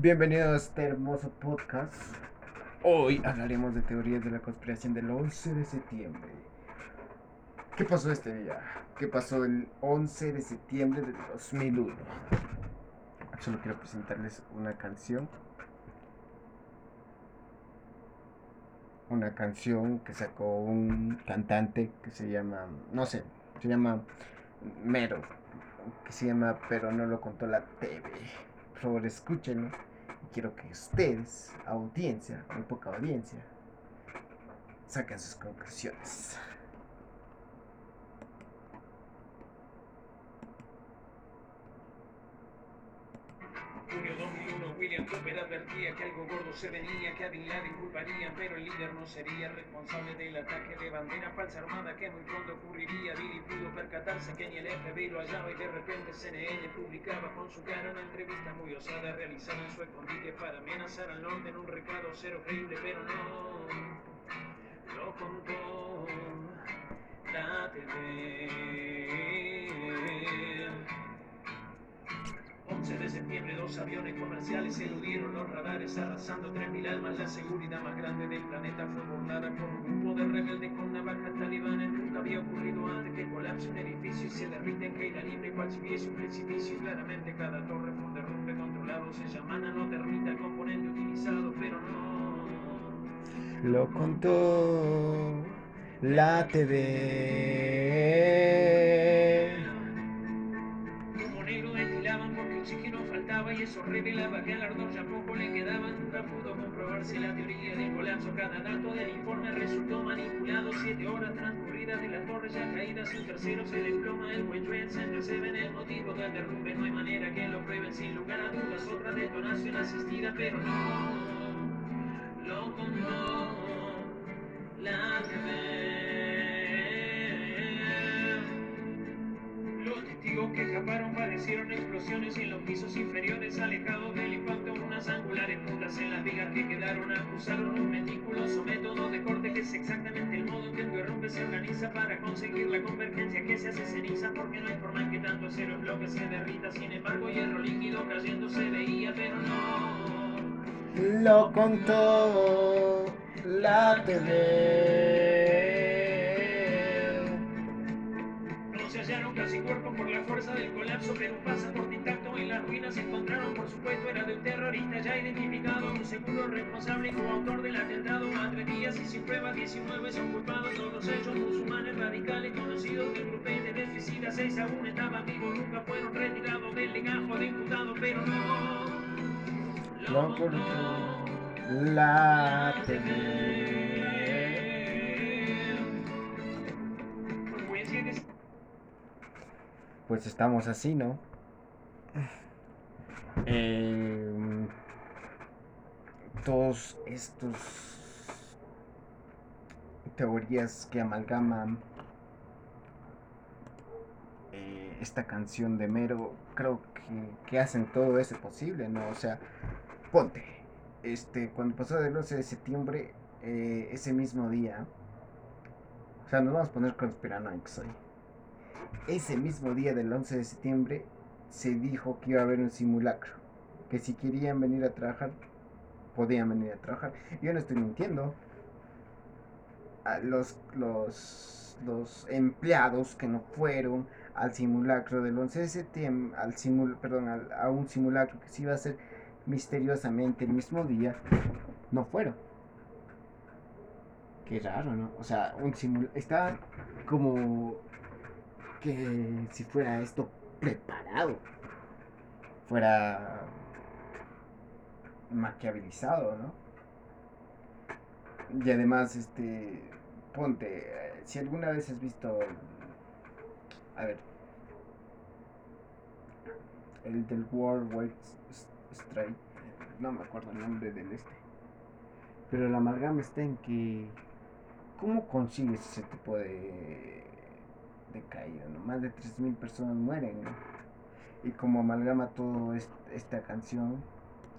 Bienvenidos a este hermoso podcast. Hoy hablaremos de teorías de la conspiración del 11 de septiembre. ¿Qué pasó este día? ¿Qué pasó el 11 de septiembre del 2001? Solo quiero presentarles una canción. Una canción que sacó un cantante que se llama, no sé, se llama Mero, que se llama Pero no lo contó la TV. Por favor, escúchenlo. Quiero que ustedes, audiencia, muy poca audiencia, saquen sus conclusiones. Que algo gordo se venía, que a Bin Laden culparían, pero el líder no sería responsable del ataque de bandera falsa armada que muy pronto ocurriría. Billy pudo percatarse que ni el FBI lo hallaba y de repente CNN publicaba con su cara una entrevista muy osada realizada en su escondite para amenazar al norte en un recado cero creíble, pero no lo contó la TV. Septiembre, dos aviones comerciales eludieron los radares, arrasando 3.000 almas. La seguridad más grande del planeta fue burlada por un grupo de rebeldes con navajas talibanes. Nunca había ocurrido antes que colapse un edificio y se derrite en caída libre, cual si hubiese un precipicio. Claramente cada torre fue un derrumbe controlado. Se llama nanotermita el componente utilizado, pero no. Lo contó la TV. Eso revelaba que al ardor ya poco le quedaba. Nunca pudo comprobarse la teoría del colapso. Cada dato del informe resultó manipulado. Siete horas transcurridas de la torre ya caídas. Un tercero se desploma. El Trade Center se ven el motivo del derrumbe. No hay manera que lo prueben sin lugar a dudas. Otra detonación asistida, pero no lo contó la TV. Escaparon padecieron explosiones en los pisos inferiores, alejados del impacto, unas angulares puntas en las vigas que quedaron acusaron un meticuloso método de corte que es exactamente el modo en que el derrumbe se organiza para conseguir la convergencia que se hace ceniza, porque no hay forma en que tanto acero en bloque se derrita, sin embargo hierro líquido cayendo se veía, pero no. Lo contó la TV. Por la fuerza del colapso, pero un pasaporte intacto en las ruinas se encontraron, por supuesto, era de un terrorista ya identificado, un seguro responsable y coautor del atentado. A tres días y sin pruebas, 19 son culpados, todos ellos musulmanes radicales conocidos de un grupete de suicidas. Seis aún estaban vivos, nunca fueron retirados del legajo de imputado, pero no. Lo contó la TV. Pues estamos así, ¿no? Eh, todos estos teorías que amalgaman eh, esta canción de Mero, creo que, que hacen todo eso posible, ¿no? O sea, ponte, este, cuando pasó el 11 de septiembre, eh, ese mismo día, o sea, nos vamos a poner conspiranoicos hoy. Ese mismo día del 11 de septiembre se dijo que iba a haber un simulacro, que si querían venir a trabajar, podían venir a trabajar. Yo no estoy mintiendo. A los, los, los empleados que no fueron al simulacro del 11 de septiembre, al simul, perdón, a un simulacro que se iba a hacer misteriosamente el mismo día, no fueron. Qué raro, ¿no? O sea, un simul está como que si fuera esto preparado, fuera maquiavelizado, ¿no? Y además, este, ponte, si alguna vez has visto, a ver, el del World Wide Strike, no me acuerdo el nombre del este, pero la amalgama está en que, ¿cómo consigues ese tipo de, de caída? ¿no? Más de 3.000 personas mueren. Y como amalgama todo est- esta canción,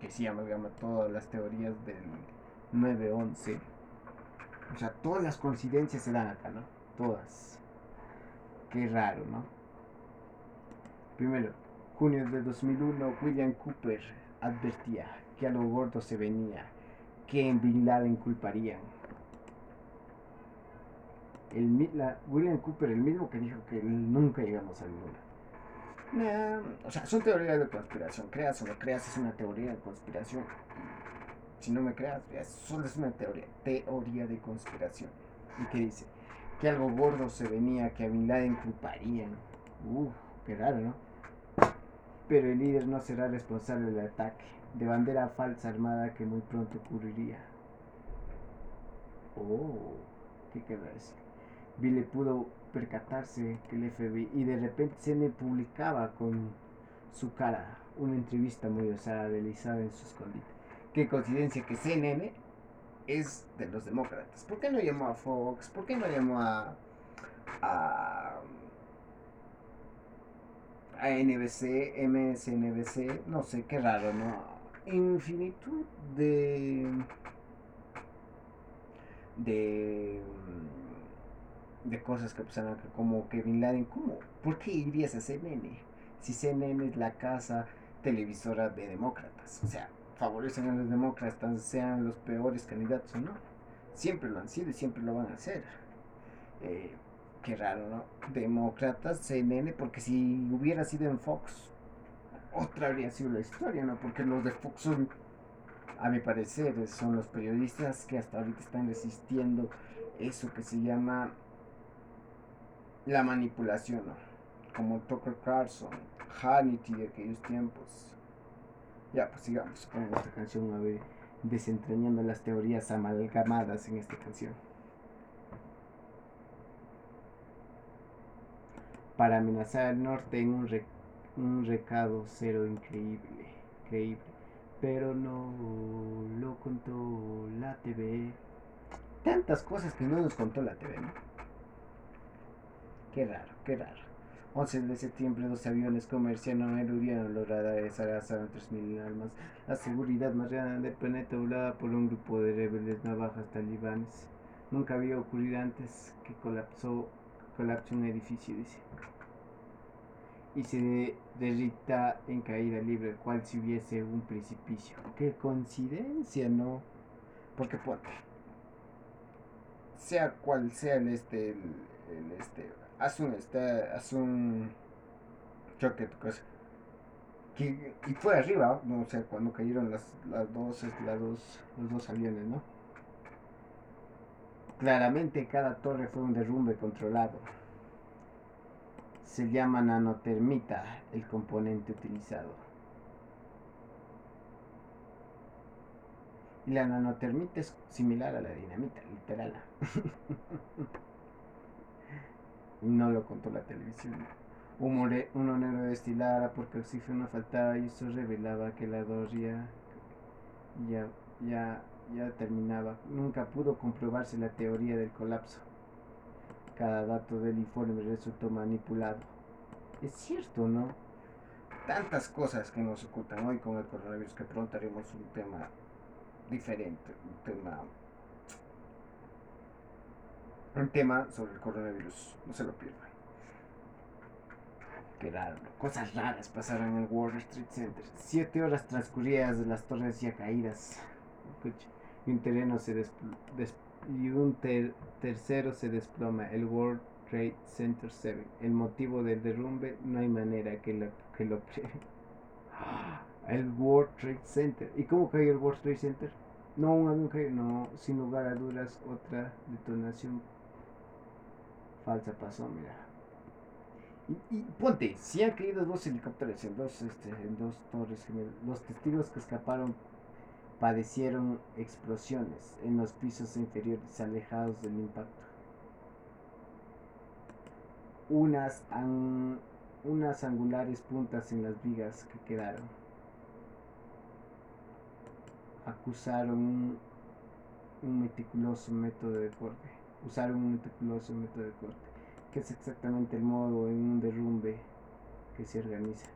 que sí amalgama todas las teorías del 9-11, o sea, todas las coincidencias se dan acá, ¿no? Todas. Qué raro, ¿no? Primero, junio de 2001, William Cooper advertía que algo gordo se venía, que en Bin Laden culparían. William Cooper, el mismo que dijo que nunca llegamos a luna. o sea, son teorías de conspiración. Creas o no creas, es una teoría de conspiración. Si no me creas, solo es una teoría, teoría de conspiración. ¿Y qué dice? Que algo gordo se venía, que a Bin Laden culparían. Uf, qué raro, ¿no? Pero el líder no será responsable del ataque de bandera falsa armada que muy pronto ocurriría. Oh, ¿qué querrá decir? Billy pudo percatarse que el FBI y de repente CNN publicaba con su cara una entrevista muy osada realizada en su escondite. Qué coincidencia que CNN es de los demócratas. ¿Por qué no llamó a Fox? ¿Por qué no llamó a, a a NBC, MSNBC, no sé, qué raro, ¿no? Infinitud de. de. De cosas que pasaron acá, como que Bin Laden, ¿cómo? ¿Por qué irías a CNN? Si CNN es la casa televisora de demócratas, o sea, favorecen a los demócratas, sean los peores candidatos o no. Siempre lo han sido y siempre lo van a hacer. Eh, qué raro, ¿no? Demócratas, CNN, porque si hubiera sido en Fox, otra habría sido la historia, ¿no? Porque los de Fox son, a mi parecer, son los periodistas que hasta ahorita están resistiendo eso que se llama la manipulación. Como Tucker Carlson, Hannity de aquellos tiempos. Ya, pues sigamos con esta canción, a ver, desentrañando las teorías amalgamadas en esta canción. para amenazar al norte en un, un recado cero increíble, creíble, pero no lo contó la TV. Tantas cosas que no nos contó la TV, ¿no? Qué raro, qué raro. 11 de septiembre, dos aviones comerciales eludieron los radares, arrasaron 3.000 armas. La seguridad más grande del planeta volada por un grupo de rebeldes navajas talibanes. Nunca había ocurrido antes que colapsó colapsa un edificio, dice, y se derrita en caída libre, cual si hubiese un precipicio. Qué coincidencia, ¿no? Porque ponte, sea cual sea el este, el, este, haz un, este, haz un choque, cosa. Que, y fue arriba, no o sea, cuando cayeron las, las dos, las dos, los dos aviones, ¿no? Claramente cada torre fue un derrumbe controlado. Se llama nanotermita el componente utilizado. Y la nanotermita es similar a la dinamita, literal. no lo contó la televisión. Un, un negro destilara porque oxígeno faltaba y eso revelaba que la doria ya, ya ya terminaba. Nunca pudo comprobarse la teoría del colapso. Cada dato del informe resultó manipulado. Es cierto, ¿no? Tantas cosas que nos ocultan hoy con el coronavirus que pronto haremos un tema diferente, un tema un tema sobre el coronavirus. No se lo pierdan. Qué raro. Cosas raras pasaron en el Wall Street Center. Siete horas transcurridas de las torres ya caídas y un terreno se y un tercero se desploma, el World Trade Center 7. El motivo del derrumbe no hay manera que lo que lo el World Trade Center. ¿Y cómo cayó el World Trade Center? No, un avión no, sin lugar a dudas, otra detonación falsa pasó, mira. Y, ponte, si han caído dos helicópteros en dos, este, en dos torres los testigos que escaparon padecieron explosiones en los pisos inferiores alejados del impacto. Unas, unas angulares puntas en las vigas que quedaron. Acusaron un, meticuloso método de corte. Usaron un meticuloso método de corte, que es exactamente el modo en un derrumbe que se organiza.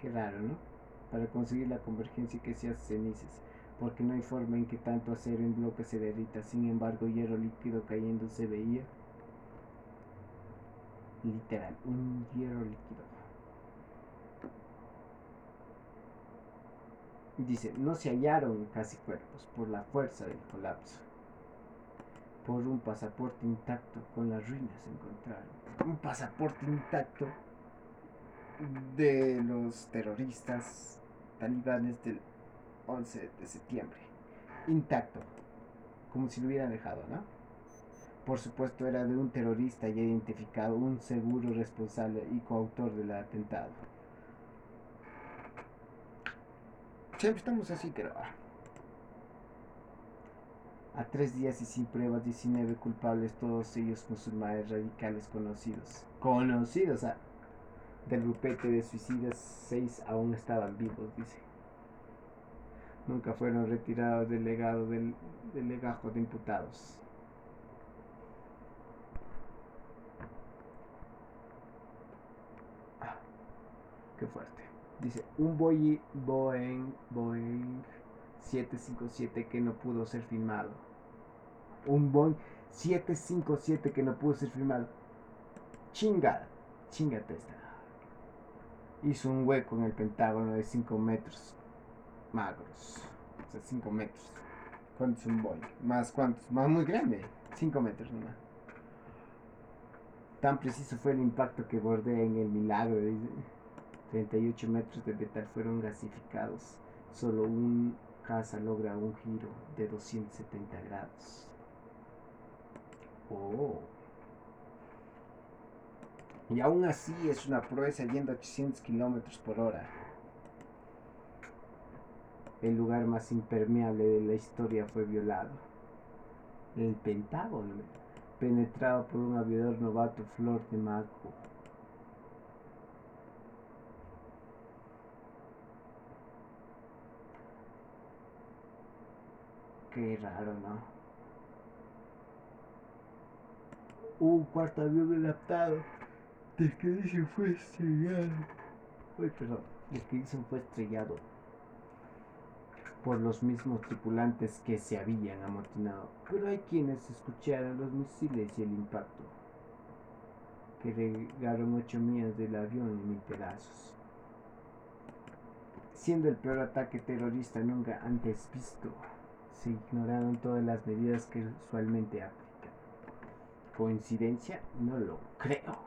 Qué raro, ¿no? para conseguir la convergencia que se hace cenizas, porque no hay forma en que tanto acero en bloque se derrita. Sin embargo, hierro líquido cayendo se veía literal, un hierro líquido. Dice, no se hallaron casi cuerpos por la fuerza del colapso. Por un pasaporte intacto con las ruinas encontraron. Un pasaporte intacto de los terroristas talibanes del 11 de septiembre. Intacto. Como si lo hubieran dejado, ¿no? Por supuesto era de un terrorista ya identificado, un seguro responsable y coautor del atentado. Siempre estamos así, pero... A tres días y sin pruebas, 19 culpables, todos ellos musulmanes radicales conocidos. Conocidos. Del grupete de suicidas, seis aún estaban vivos, dice. Nunca fueron retirados del legado del, del legajo de imputados. Ah, qué fuerte. Dice, un Boeing, Boeing, Boeing 757 que no pudo ser filmado. Un Boeing 757 que no pudo ser filmado. Chinga, chingate esta. Hizo un hueco en el pentágono de 5 metros. Magros. O sea, 5 metros. ¿Cuánto es un Boeing? ¿Más cuántos? Más muy grande. 5 metros nomás. Tan preciso fue el impacto que bordea en el milagro. Dice. 38 metros de metal fueron gasificados. Solo un casa logra un giro de 270 grados. Oh. Y aún así es una proeza yendo a 800 kilómetros por hora. El lugar más impermeable de la historia fue violado. El Pentágono, penetrado por un aviador novato Flor de Mago. Qué raro, ¿no? Un cuarto avión adaptado. Del que dicen fue estrellado. Uy, perdón. Del que dicen fue estrellado. Por los mismos tripulantes que se habían amotinado. Pero hay quienes escucharon los misiles y el impacto. Que regaron ocho millas del avión en mil pedazos. Siendo el peor ataque terrorista nunca antes visto se ignoraron todas las medidas que usualmente aplican. ¿Coincidencia? No lo creo.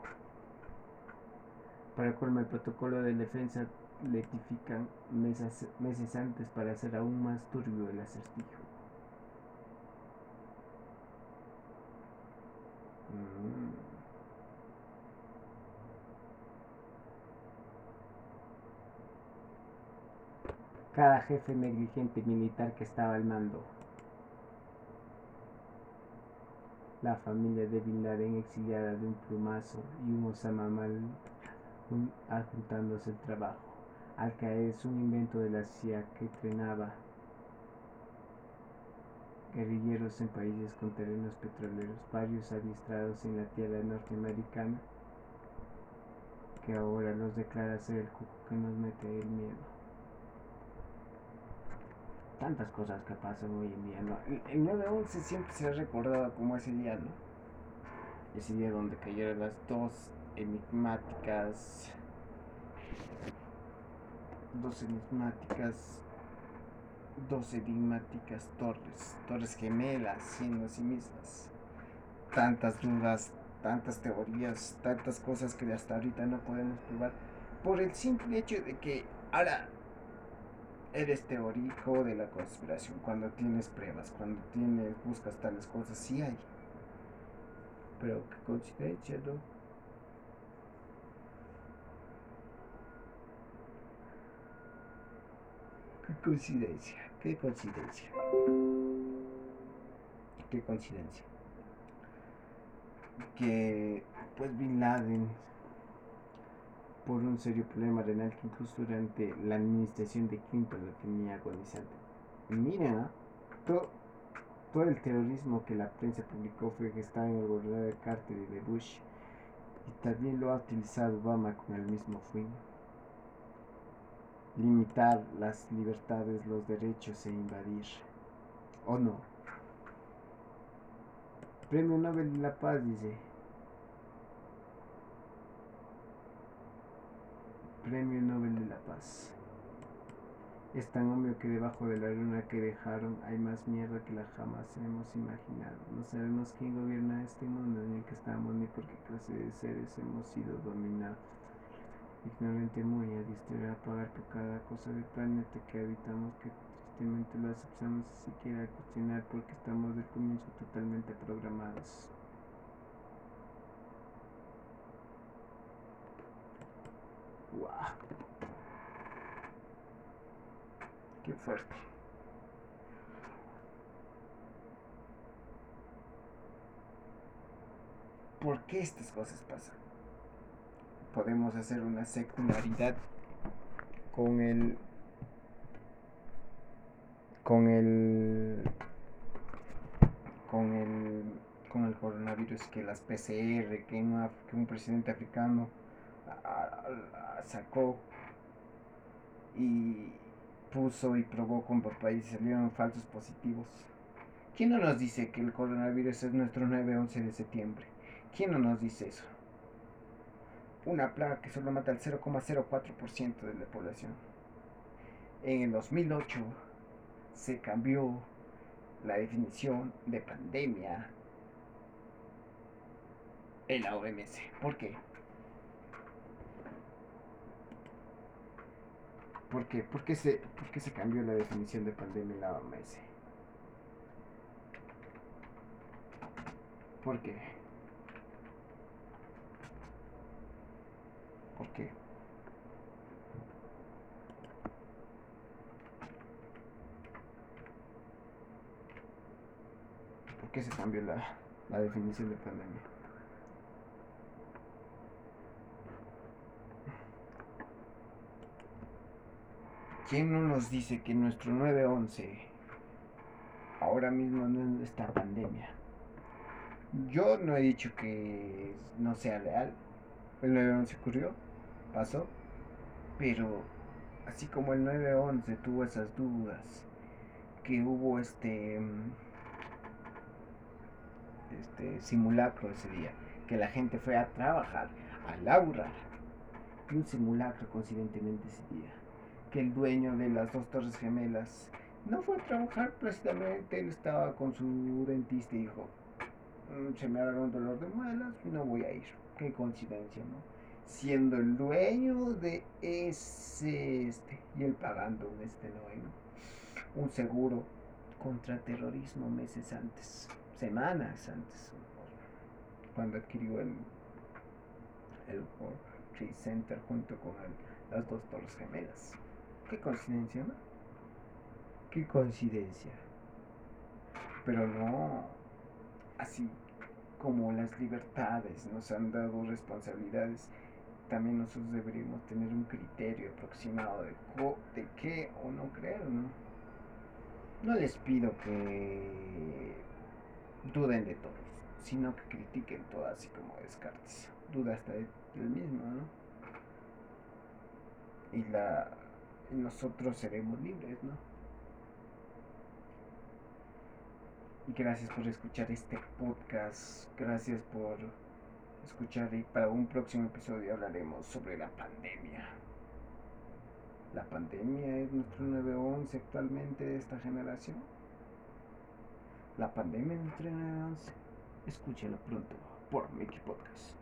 Para colmo el protocolo de defensa letifican meses antes para hacer aún más turbio el acertijo. Mm. cada jefe negligente militar que estaba al mando. La familia de Bin Laden exiliada de un plumazo y un Osama Mal adjuntándose el trabajo. Al caer es un invento de la CIA que entrenaba guerrilleros en países con terrenos petroleros, varios adiestrados en la tierra norteamericana, que ahora los declara ser el cuco que nos mete el miedo tantas cosas que pasan hoy en día, ¿no? El, 9-11 siempre se ha recordado como ese día, ¿no? Ese día donde cayeron las dos enigmáticas, dos enigmáticas, dos enigmáticas torres, torres gemelas siendo sí mismas. Tantas dudas, tantas teorías, tantas cosas que hasta ahorita no podemos probar por el simple hecho de que ahora eres teórico de la conspiración cuando tienes pruebas, cuando tienes, buscas tales cosas, sí hay. Pero coincidencia, ¿no? Qué coincidencia, qué coincidencia. Qué coincidencia. Que pues Bin Laden por un serio problema renal que incluso durante la administración de Clinton lo tenía agonizante. Miren, ¿ah? todo, el terrorismo que la prensa publicó fue estaba en el gobernador de Carter y de Bush, y también lo ha utilizado Obama con el mismo fin. Limitar las libertades, los derechos e invadir. ¿O no? Premio Nobel de la Paz dice, Premio Nobel de la Paz. Es tan obvio que debajo de la luna que dejaron hay más mierda que la jamás hemos imaginado. No sabemos quién gobierna este mundo, ni qué estamos, ni por qué clase de seres hemos sido dominados. Ignorante muy adistro a pagar por cada cosa del planeta que habitamos que tristemente lo aceptamos siquiera cuestionar porque estamos de comienzo totalmente programados. Wow. Qué fuerte. ¿Por qué estas cosas pasan? Podemos hacer una secularidad con el con el con el con el coronavirus que las PCR que un presidente africano sacó y puso y probó con papá y salieron falsos positivos. ¿Quién no nos dice que el coronavirus es nuestro 9-11 de septiembre? ¿Quién no nos dice eso? Una plaga que solo mata al 0,04% de la población. En el 2008 se cambió la definición de pandemia en la OMS. ¿Por qué? ¿Por qué? ¿Por qué, se, ¿Por se cambió la definición de pandemia en la OMS? ¿Por qué? ¿Por qué? ¿Por qué se cambió la, la definición de pandemia? ¿Quién no nos dice que nuestro 911 ahora mismo no está pandemia? Yo no he dicho que no sea real. El 911 ocurrió, pasó, pero así como el 911 tuvo esas dudas, que hubo este este simulacro ese día, que la gente fue a trabajar, a laburar, y un simulacro coincidentemente ese día que el dueño de las dos torres gemelas no fue a trabajar precisamente, él estaba con su dentista y dijo, mm, se me agarró un dolor de muelas, no voy a ir. Qué coincidencia, ¿no? Siendo el dueño de ese este y él pagando un este no, un seguro contra terrorismo meses antes, semanas antes, cuando adquirió el el World Trade Center junto con las dos torres gemelas. Qué coincidencia, ¿no? Qué coincidencia. Pero no, así como las libertades nos han dado responsabilidades, también nosotros deberíamos tener un criterio aproximado de, de qué o no creer, ¿no? No les pido que duden de todos, sino que critiquen todo así como Descartes. Duda hasta del mismo, ¿no? Y la nosotros seremos libres, ¿no? Y gracias por escuchar este podcast. Gracias por escuchar y para un próximo episodio hablaremos sobre la pandemia. La pandemia es nuestro 911 actualmente de esta generación. La pandemia es nuestro 911. Escúchelo pronto por Mickey Podcast.